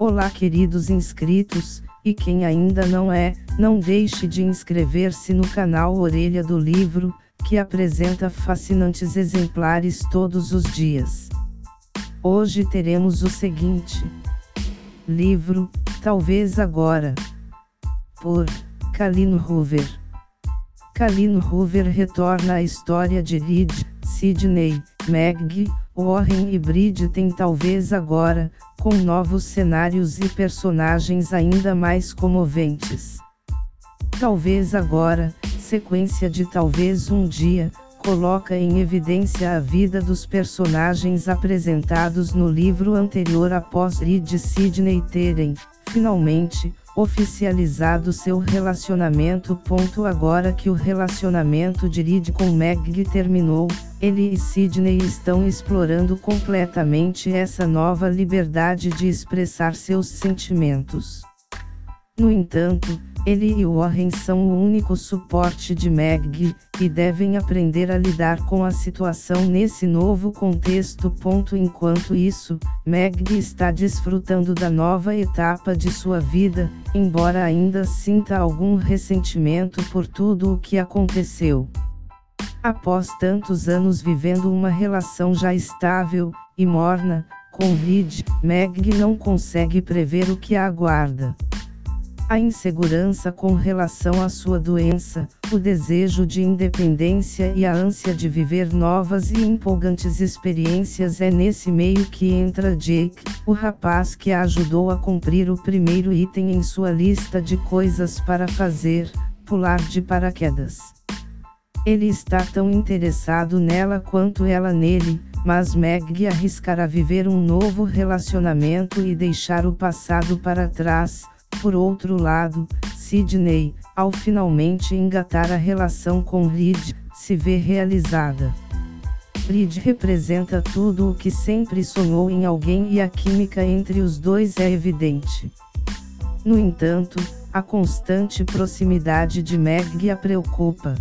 Olá, queridos inscritos, e quem ainda não é, não deixe de inscrever-se no canal Orelha do Livro, que apresenta fascinantes exemplares todos os dias. Hoje teremos o seguinte: Livro, Talvez Agora, por Kalino Hoover. Kalino Hoover retorna à história de Reed, Sidney, Meg, Warren e Bride tem talvez agora, com novos cenários e personagens ainda mais comoventes. Talvez agora, sequência de talvez um dia, coloca em evidência a vida dos personagens apresentados no livro anterior após Reed e Sidney terem, finalmente, oficializado seu relacionamento. Ponto agora que o relacionamento de Reed com Meg terminou, ele e Sidney estão explorando completamente essa nova liberdade de expressar seus sentimentos. No entanto, ele e Warren são o único suporte de Meg, e devem aprender a lidar com a situação nesse novo contexto. Enquanto isso, Meg está desfrutando da nova etapa de sua vida, embora ainda sinta algum ressentimento por tudo o que aconteceu. Após tantos anos vivendo uma relação já estável e morna, com Reed, Meg não consegue prever o que a aguarda. A insegurança com relação à sua doença, o desejo de independência e a ânsia de viver novas e empolgantes experiências é nesse meio que entra Jake, o rapaz que a ajudou a cumprir o primeiro item em sua lista de coisas para fazer, pular de paraquedas. Ele está tão interessado nela quanto ela nele, mas Meg arriscará viver um novo relacionamento e deixar o passado para trás por outro lado, Sidney, ao finalmente engatar a relação com Reed, se vê realizada. Reed representa tudo o que sempre sonhou em alguém e a química entre os dois é evidente. No entanto, a constante proximidade de Meg a preocupa.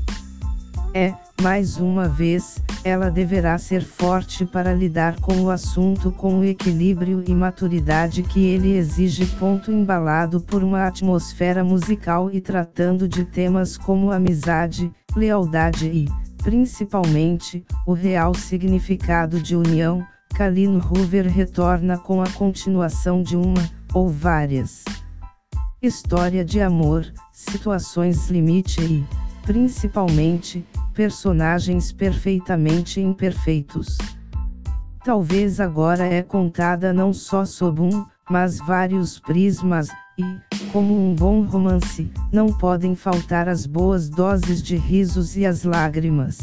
É, mais uma vez, ela deverá ser forte para lidar com o assunto com o equilíbrio e maturidade que ele exige. Ponto embalado por uma atmosfera musical e tratando de temas como amizade, lealdade e, principalmente, o real significado de união. Kalino Hoover retorna com a continuação de uma, ou várias, história de amor, situações limite e, principalmente, personagens perfeitamente imperfeitos. Talvez agora é contada não só sob um, mas vários prismas, e, como um bom romance, não podem faltar as boas doses de risos e as lágrimas.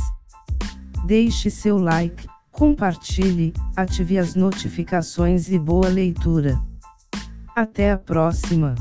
Deixe seu like, compartilhe, ative as notificações e boa leitura. Até a próxima!